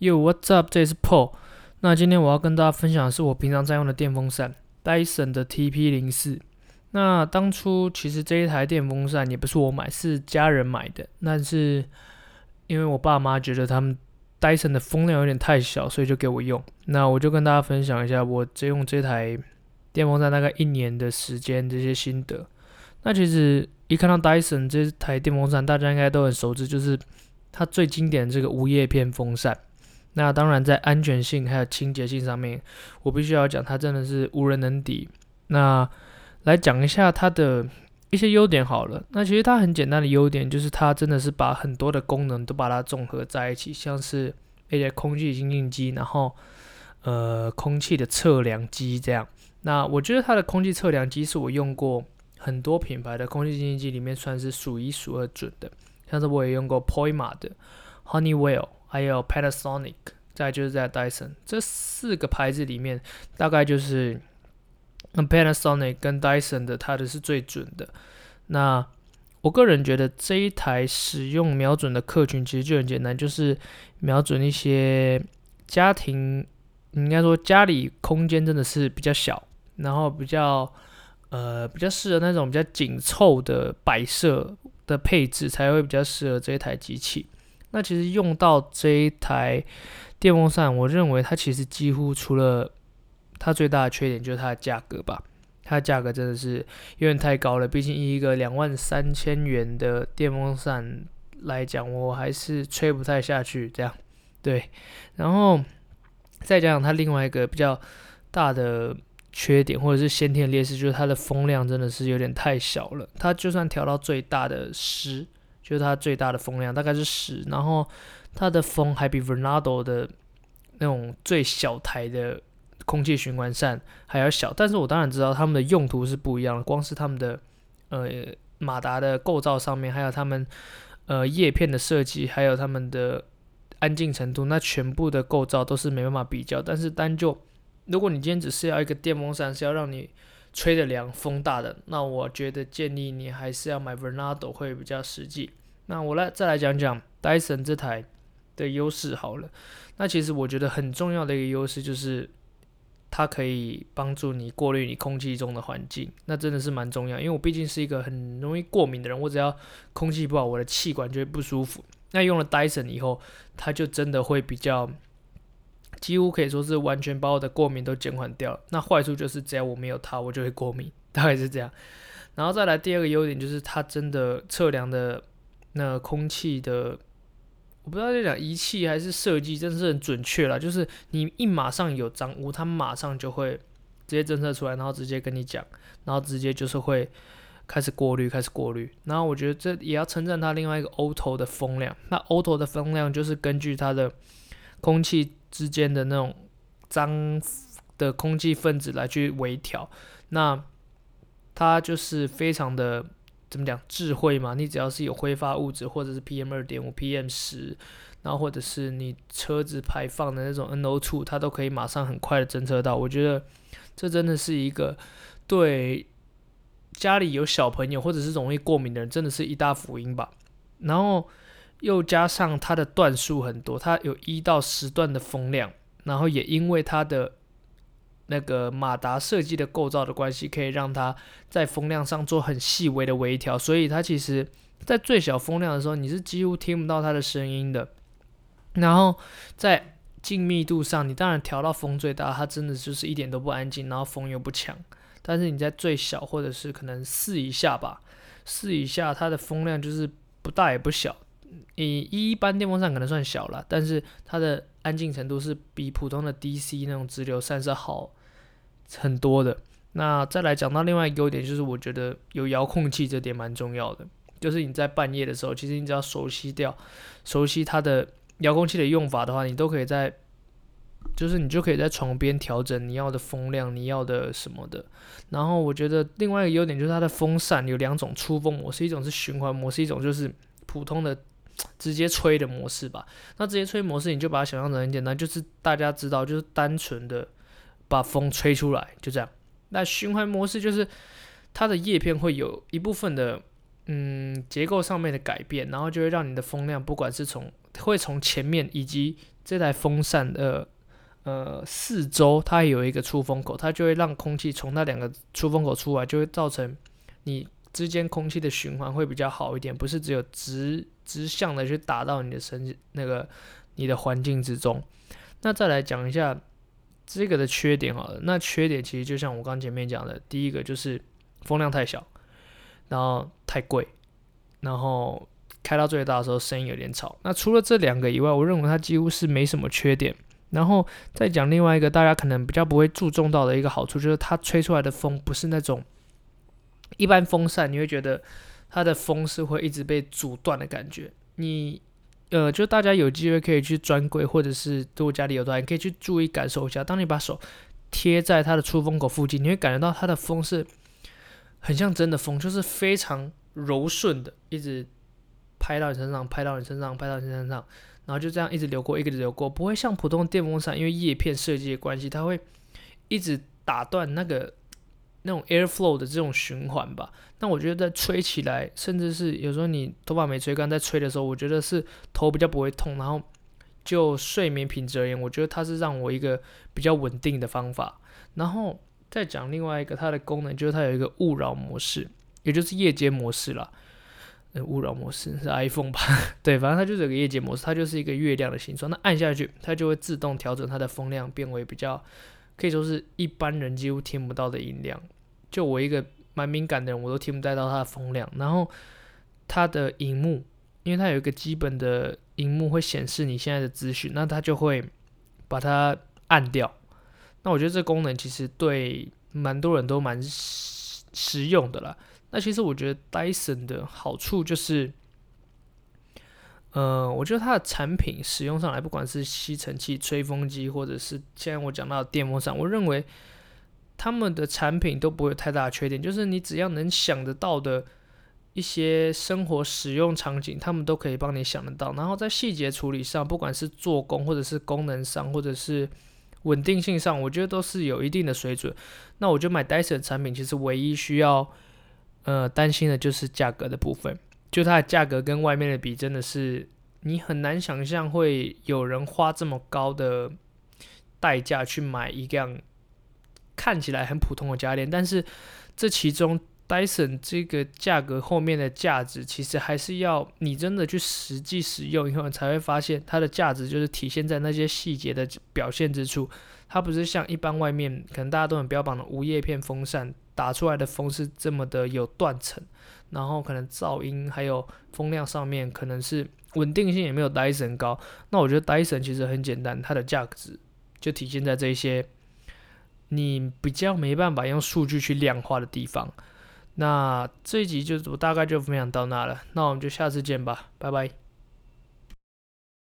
Yo, what's up？这里是 Paul。那今天我要跟大家分享的是我平常在用的电风扇，Dyson 的 TP 零四。那当初其实这一台电风扇也不是我买，是家人买的。但是因为我爸妈觉得他们 Dyson 的风量有点太小，所以就给我用。那我就跟大家分享一下我这用这台电风扇大概一年的时间这些心得。那其实一看到 Dyson 这台电风扇，大家应该都很熟知，就是它最经典的这个无叶片风扇。那当然，在安全性还有清洁性上面，我必须要讲，它真的是无人能敌。那来讲一下它的一些优点好了。那其实它很简单的优点就是它真的是把很多的功能都把它综合在一起，像是一些空气清净机，然后呃空气的测量机这样。那我觉得它的空气测量机是我用过很多品牌的空气清净机里面算是数一数二准的，像是我也用过 Poima 的 Honeywell。还有 Panasonic，再就是在 Dyson 这四个牌子里面，大概就是 Panasonic 跟 Dyson 的，它的是最准的。那我个人觉得这一台使用瞄准的客群其实就很简单，就是瞄准一些家庭，应该说家里空间真的是比较小，然后比较呃比较适合那种比较紧凑的摆设的配置，才会比较适合这一台机器。那其实用到这一台电风扇，我认为它其实几乎除了它最大的缺点就是它的价格吧，它的价格真的是有点太高了。毕竟一个两万三千元的电风扇来讲，我还是吹不太下去这样。对，然后再讲讲它另外一个比较大的缺点或者是先天劣势，就是它的风量真的是有点太小了。它就算调到最大的十。就是它最大的风量大概是十，然后它的风还比 Vornado 的那种最小台的空气循环扇还要小。但是我当然知道它们的用途是不一样的，光是它们的呃马达的构造上面，还有它们呃叶片的设计，还有它们的安静程度，那全部的构造都是没办法比较。但是单就如果你今天只是要一个电风扇，是要让你吹的凉、风大的，那我觉得建议你还是要买 Vornado 会比较实际。那我来再来讲讲 Dyson 这台的优势好了。那其实我觉得很重要的一个优势就是它可以帮助你过滤你空气中的环境，那真的是蛮重要。因为我毕竟是一个很容易过敏的人，我只要空气不好，我的气管就会不舒服。那用了 Dyson 以后，它就真的会比较，几乎可以说是完全把我的过敏都减缓掉。那坏处就是只要我没有它，我就会过敏，大概是这样。然后再来第二个优点就是它真的测量的。那空气的，我不知道在讲仪器还是设计，真是很准确啦。就是你一马上有脏污，它马上就会直接侦测出来，然后直接跟你讲，然后直接就是会开始过滤，开始过滤。然后我觉得这也要称赞它另外一个 Auto 的风量。那 Auto 的风量就是根据它的空气之间的那种脏的空气分子来去微调。那它就是非常的。怎么讲智慧嘛？你只要是有挥发物质，或者是 PM 二点五、PM 十，然后或者是你车子排放的那种 NO2，它都可以马上很快的侦测到。我觉得这真的是一个对家里有小朋友或者是容易过敏的人，真的是一大福音吧。然后又加上它的段数很多，它有一到十段的风量，然后也因为它的。那个马达设计的构造的关系，可以让它在风量上做很细微的微调，所以它其实，在最小风量的时候，你是几乎听不到它的声音的。然后在静谧度上，你当然调到风最大，它真的就是一点都不安静，然后风又不强。但是你在最小或者是可能四以下吧，四以下它的风量就是不大也不小，你一般电风扇可能算小了，但是它的安静程度是比普通的 DC 那种直流扇是好。很多的，那再来讲到另外一个优点，就是我觉得有遥控器这点蛮重要的。就是你在半夜的时候，其实你只要熟悉掉、熟悉它的遥控器的用法的话，你都可以在，就是你就可以在床边调整你要的风量、你要的什么的。然后我觉得另外一个优点就是它的风扇有两种出风模式，一种是循环模式，一种就是普通的直接吹的模式吧。那直接吹模式，你就把它想象成很简单，就是大家知道，就是单纯的。把风吹出来，就这样。那循环模式就是它的叶片会有一部分的嗯结构上面的改变，然后就会让你的风量不管是从会从前面以及这台风扇的呃四周，它有一个出风口，它就会让空气从那两个出风口出来，就会造成你之间空气的循环会比较好一点，不是只有直直向的去打到你的身那个你的环境之中。那再来讲一下这个的缺点好了，那缺点其实就像我刚前面讲的，第一个就是风量太小，然后太贵，然后。开到最大的时候，声音有点吵。那除了这两个以外，我认为它几乎是没什么缺点。然后再讲另外一个大家可能比较不会注重到的一个好处，就是它吹出来的风不是那种一般风扇，你会觉得它的风是会一直被阻断的感觉。你呃，就大家有机会可以去专柜，或者是如果家里有的话，你可以去注意感受一下。当你把手贴在它的出风口附近，你会感觉到它的风是很像真的风，就是非常柔顺的，一直。拍到你身上，拍到你身上，拍到你身上，然后就这样一直流过，一直流过，不会像普通的电风扇，因为叶片设计的关系，它会一直打断那个那种 airflow 的这种循环吧。那我觉得在吹起来，甚至是有时候你头发没吹干，在吹的时候，我觉得是头比较不会痛。然后就睡眠品质而言，我觉得它是让我一个比较稳定的方法。然后再讲另外一个它的功能，就是它有一个勿扰模式，也就是夜间模式啦。呃，勿扰模式是 iPhone 吧？对，反正它就是有个夜间模式，它就是一个月亮的形状。那按下去，它就会自动调整它的风量，变为比较可以说是一般人几乎听不到的音量。就我一个蛮敏感的人，我都听不太到它的风量。然后它的荧幕，因为它有一个基本的荧幕会显示你现在的资讯，那它就会把它按掉。那我觉得这功能其实对蛮多人都蛮实用的啦。那其实我觉得 Dyson 的好处就是，呃，我觉得它的产品使用上来，不管是吸尘器、吹风机，或者是现在我讲到的电风扇，我认为他们的产品都不会有太大的缺点。就是你只要能想得到的一些生活使用场景，他们都可以帮你想得到。然后在细节处理上，不管是做工，或者是功能上，或者是稳定性上，我觉得都是有一定的水准。那我觉得买 Dyson 的产品，其实唯一需要。呃，担心的就是价格的部分，就它的价格跟外面的比，真的是你很难想象会有人花这么高的代价去买一辆看起来很普通的家电，但是这其中 Dyson 这个价格后面的价值，其实还是要你真的去实际使用以后，你才会发现它的价值就是体现在那些细节的表现之处，它不是像一般外面可能大家都很标榜的无叶片风扇。打出来的风是这么的有断层，然后可能噪音还有风量上面可能是稳定性也没有 Dyson 高。那我觉得 Dyson 其实很简单，它的价值就体现在这些你比较没办法用数据去量化的地方。那这一集就我大概就分享到那了，那我们就下次见吧，拜拜。